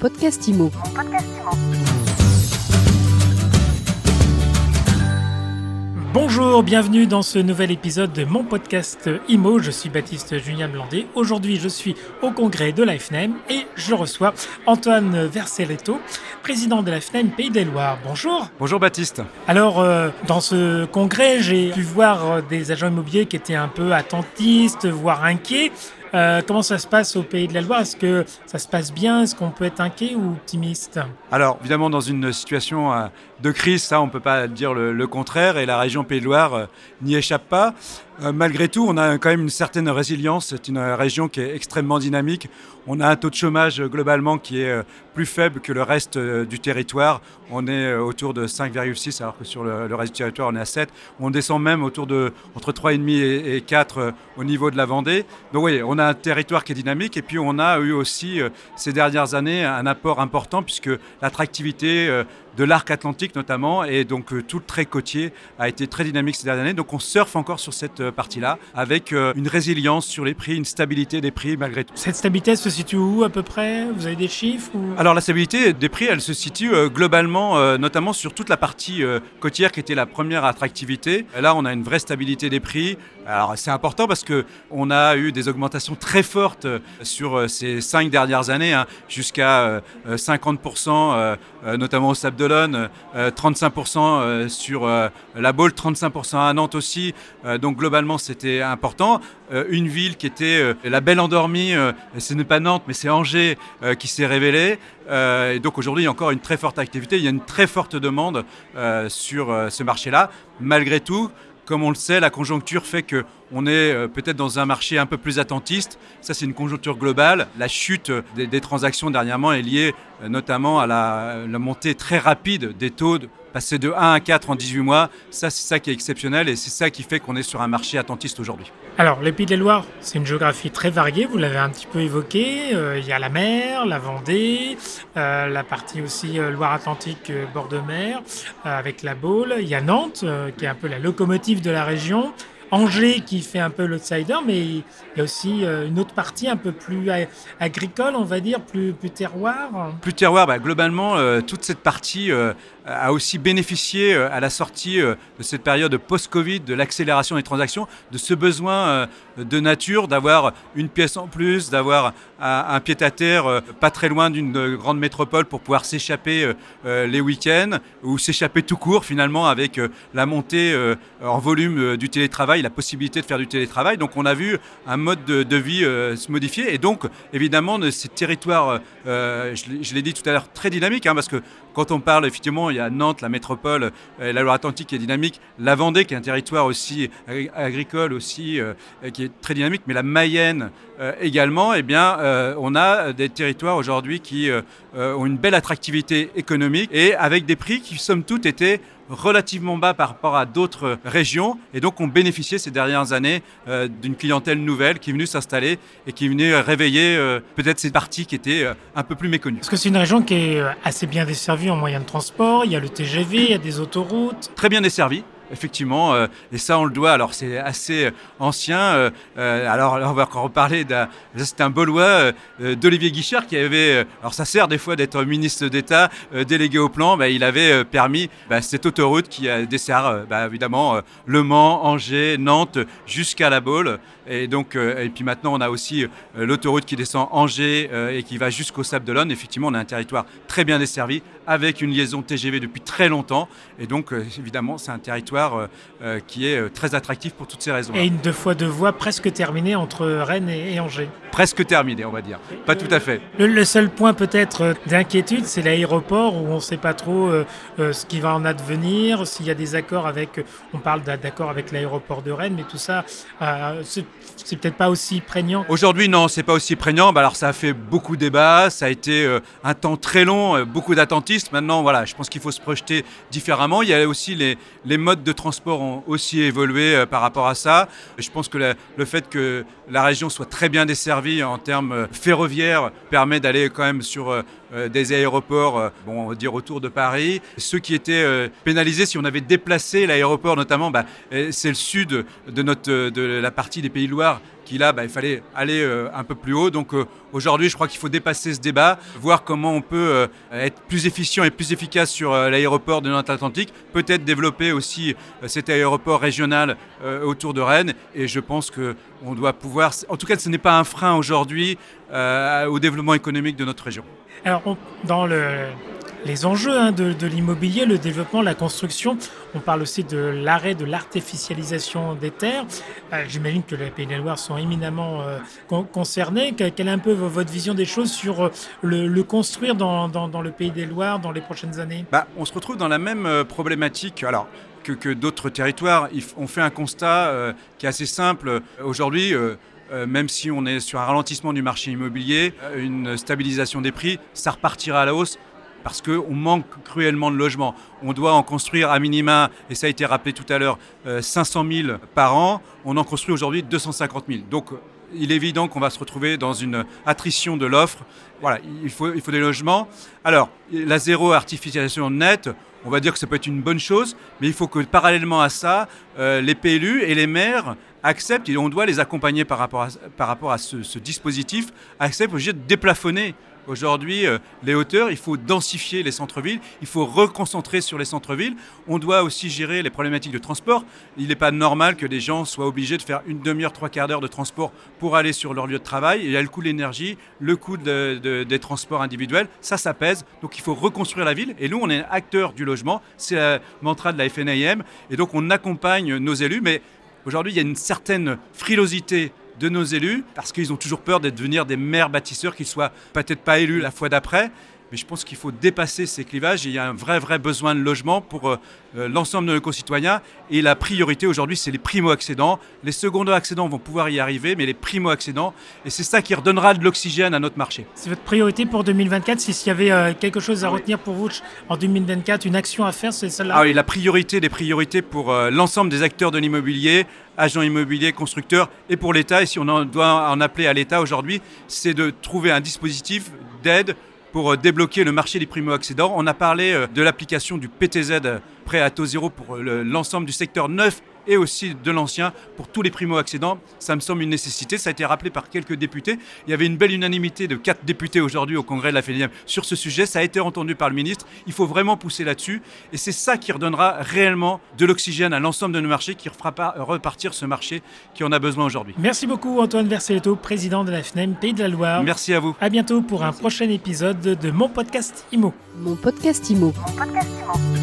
podcast IMO. Bonjour, bienvenue dans ce nouvel épisode de mon podcast IMO. Je suis Baptiste Julien Blandé. Aujourd'hui, je suis au congrès de l'AFNEM et je reçois Antoine Verselletto, président de l'AFNEM Pays des Loires. Bonjour. Bonjour Baptiste. Alors, euh, dans ce congrès, j'ai pu voir des agents immobiliers qui étaient un peu attentistes, voire inquiets. Euh, comment ça se passe au Pays de la Loire? Est-ce que ça se passe bien? Est-ce qu'on peut être inquiet ou optimiste? Alors, évidemment, dans une situation euh, de crise, ça, on ne peut pas dire le, le, contraire, et la région Pays de Loire euh, n'y échappe pas. Euh, malgré tout, on a quand même une certaine résilience. C'est une région qui est extrêmement dynamique. On a un taux de chômage euh, globalement qui est euh, plus faible que le reste du territoire. On est autour de 5,6 alors que sur le, reste du territoire, on est à 7. On descend même autour de entre 3,5 et, et 4 au niveau de la Vendée. Donc oui, on a un territoire qui est dynamique et puis on a eu aussi ces dernières années un apport important puisque l'attractivité de l'arc atlantique notamment, et donc euh, tout le trait côtier a été très dynamique ces dernières années. Donc on surfe encore sur cette euh, partie-là, avec euh, une résilience sur les prix, une stabilité des prix malgré tout. Cette stabilité se situe où à peu près? Vous avez des chiffres ou... Alors la stabilité des prix, elle se situe globalement, notamment sur toute la partie côtière qui était la première attractivité. Là, on a une vraie stabilité des prix. Alors c'est important parce que on a eu des augmentations très fortes sur ces cinq dernières années, hein, jusqu'à 50%, notamment au Sable d'Olonne, 35% sur la Baule, 35% à Nantes aussi. donc globalement, c'était important. une ville qui était la belle endormie, ce n'est pas Nantes, mais c'est Angers qui s'est révélée. et donc aujourd'hui, il y a encore une très forte activité, il y a une très forte demande sur ce marché-là. Malgré tout, comme on le sait, la conjoncture fait que on est euh, peut-être dans un marché un peu plus attentiste. Ça, c'est une conjoncture globale. La chute des, des, transactions dernièrement est liée euh, notamment à la, montée très rapide des taux, passer de 1 à 4 en 18 mois. Ça, c'est ça qui est exceptionnel et c'est ça qui fait qu'on est sur un marché attentiste aujourd'hui. Alors, les Pays de la Loire, c'est une géographie très variée, vous l'avez un petit peu évoqué. Euh, il y a la mer, la Vendée, euh, la partie aussi euh, Loire-Atlantique, bord de mer, avec la Baule. Il y a Nantes, qui est un peu la locomotive de la région. Angers qui fait un peu l'outsider, mais il y a aussi une autre partie un peu plus agricole, on va dire, plus, terroir. Plus terroir, bah, globalement, euh, toute cette partie euh, a aussi bénéficié euh, à la sortie de cette période post-Covid, de l'accélération des transactions, de ce besoin de nature, d'avoir une pièce en plus, d'avoir un pied-à-terre pas très loin d'une grande métropole pour pouvoir s'échapper les week-ends ou s'échapper tout court finalement avec la montée en volume du télétravail, la possibilité de faire du télétravail. Donc on a vu un mode de, vie se modifier et donc évidemment de ces territoires, euh, je l'ai dit tout à l'heure, très dynamiques, hein, parce que quand on parle, effectivement, il y a Nantes, la métropole, euh, la Loire-Atlantique qui est dynamique, la Vendée qui est un territoire aussi agricole aussi, euh, qui est très dynamique, mais la Mayenne euh, également, eh bien, euh, on a des territoires aujourd'hui qui euh, ont une belle attractivité économique et avec des prix qui, somme toute, étaient relativement bas par rapport à d'autres régions et donc ont bénéficié ces dernières années euh, d'une clientèle nouvelle qui est venue s'installer et qui est venue réveiller euh, peut-être ces parties qui étaient euh, un peu plus méconnues. Parce que c'est une région qui est assez bien desservie en moyens de transport, il y a le TGV, il y a des autoroutes. Très bien desservie effectivement, euh, et ça on le doit, alors c'est assez ancien, euh, euh, alors on va encore reparler d'un, c'est un Baulois d'Olivier Guichard qui avait, alors ça sert des fois d'être ministre d'État, délégué au plan, bah, il avait permis bah, cette autoroute qui dessert bah, évidemment Le Mans, Angers, Nantes, jusqu'à la Baule, et donc, puis maintenant on a aussi l'autoroute qui descend Angers et qui va jusqu'au Sable d'Olonne, effectivement on a un territoire très bien desservi, avec une liaison TGV depuis très longtemps, et donc évidemment c'est un territoire euh, qui est très attractif pour toutes ces raisons. Et une deux fois deux voies presque terminée entre Rennes et, et Angers. Presque terminée, on va dire. Pas tout à fait. Le, le seul point peut-être d'inquiétude, c'est l'aéroport où on ne sait pas trop euh, euh, ce qui va en advenir, s'il y a des accords avec, on parle d'accords avec l'aéroport de Rennes, mais tout ça, euh, c'est peut-être pas aussi prégnant. Aujourd'hui, non, c'est pas aussi prégnant. Bah, alors ça a fait beaucoup de débats, ça a été euh, un temps très long, euh, beaucoup Maintenant, je pense qu'il faut se projeter différemment. Il y a aussi les, modes de transport ont aussi évolué euh, par rapport à ça. Je pense que le fait que la région soit très bien desservie en termes ferroviaires permet d'aller quand même sur euh, des aéroports, euh, bon, on dire autour de Paris. Ceux qui étaient euh, pénalisés si on avait déplacé l'aéroport, notamment, bah, c'est le sud de, notre, de la partie des Pays de Loire a, bah, il fallait aller euh, un peu plus haut. Donc euh, aujourd'hui, je crois qu'il faut dépasser ce débat, voir comment on peut être plus efficient et plus efficace sur l'aéroport de Nantes-Atlantique, peut-être développer aussi cet aéroport régional autour de Rennes. Et je pense qu'on doit pouvoir, en tout cas, ce n'est pas un frein aujourd'hui au développement économique de notre région. Alors, dans le, les enjeux hein, de, l'immobilier, le développement, la construction. On parle aussi de l'arrêt de l'artificialisation des terres. Euh, j'imagine que les Pays de la Loire sont éminemment euh, concernés. Quelle est un peu votre vision des choses sur euh, le, construire dans, le Pays des Loires dans les prochaines années? Bah, On se retrouve dans la même problématique. Alors, que, d'autres territoires, on fait un constat qui est assez simple. Aujourd'hui, même si on est sur un ralentissement du marché immobilier, une stabilisation des prix, ça repartira à la hausse parce qu'on manque cruellement de logements. On doit en construire à minima, et ça a été rappelé tout à l'heure, 500 euh, 000 par an. On en construit aujourd'hui 250 000. Donc il est évident qu'on va se retrouver dans une attrition de l'offre. Voilà, il faut, des logements. Alors, la zéro artificialisation nette, on va dire que ça peut être une bonne chose, mais il faut que parallèlement à ça, euh, les PLU et les maires acceptent, et on doit les accompagner par rapport à, ce dispositif, acceptent de déplafonner Aujourd'hui, euh, les hauteurs, il faut densifier les centres-villes, il faut reconcentrer sur les centres-villes. On doit aussi gérer les problématiques de transport. Il n'est pas normal que les gens soient obligés de faire une demi-heure, trois quarts d'heure de transport pour aller sur leur lieu de travail. Il y a le coût de l'énergie, le coût des transports individuels. Ça, ça pèse. Donc il faut reconstruire la ville. Et nous, on est acteur du logement. C'est le mantra de la FNIM. Et donc on accompagne nos élus. Mais aujourd'hui, il y a une certaine frilosité de nos élus, parce qu'ils ont toujours peur d'être devenir des maires bâtisseurs, qu'ils soient peut-être pas élus la fois d'après. Mais je pense qu'il faut dépasser ces clivages. il y a un vrai, vrai besoin de logement pour euh, euh, l'ensemble de nos concitoyens. Et la priorité aujourd'hui, c'est les primo-accédants. Les secondaires-accédants vont pouvoir y arriver, mais les primo-accédants. Et c'est ça qui redonnera de l'oxygène à notre marché. C'est votre priorité pour 2024 S'il y avait euh, quelque chose à retenir pour vous en 2024, une action à faire, c'est celle-là? Ah oui, la priorité des priorités pour l'ensemble des acteurs de l'immobilier, agents immobiliers, constructeurs et pour l'État. Et si on en doit en appeler à l'État aujourd'hui, c'est de trouver un dispositif d'aide pour euh, débloquer le marché des primo-accédants. On a parlé euh, de l'application du PTZ euh, prêt à taux zéro pour l'ensemble du secteur neuf et aussi de l'ancien pour tous les primo-accédants. Ça me semble une nécessité. Ça a été rappelé par quelques députés. Il y avait une belle unanimité de quatre députés aujourd'hui au congrès de la FNIM sur ce sujet. Ça a été entendu par le ministre. Il faut vraiment pousser là-dessus. Et c'est ça qui redonnera réellement de l'oxygène à l'ensemble de nos marchés, qui fera repartir ce marché qui en a besoin aujourd'hui. Merci beaucoup Antoine Verseletto, président de la FNIM Pays de la Loire. Merci à vous. À bientôt pour un prochain épisode de Mon Podcast Imo. Mon Podcast Imo. Mon podcast Imo.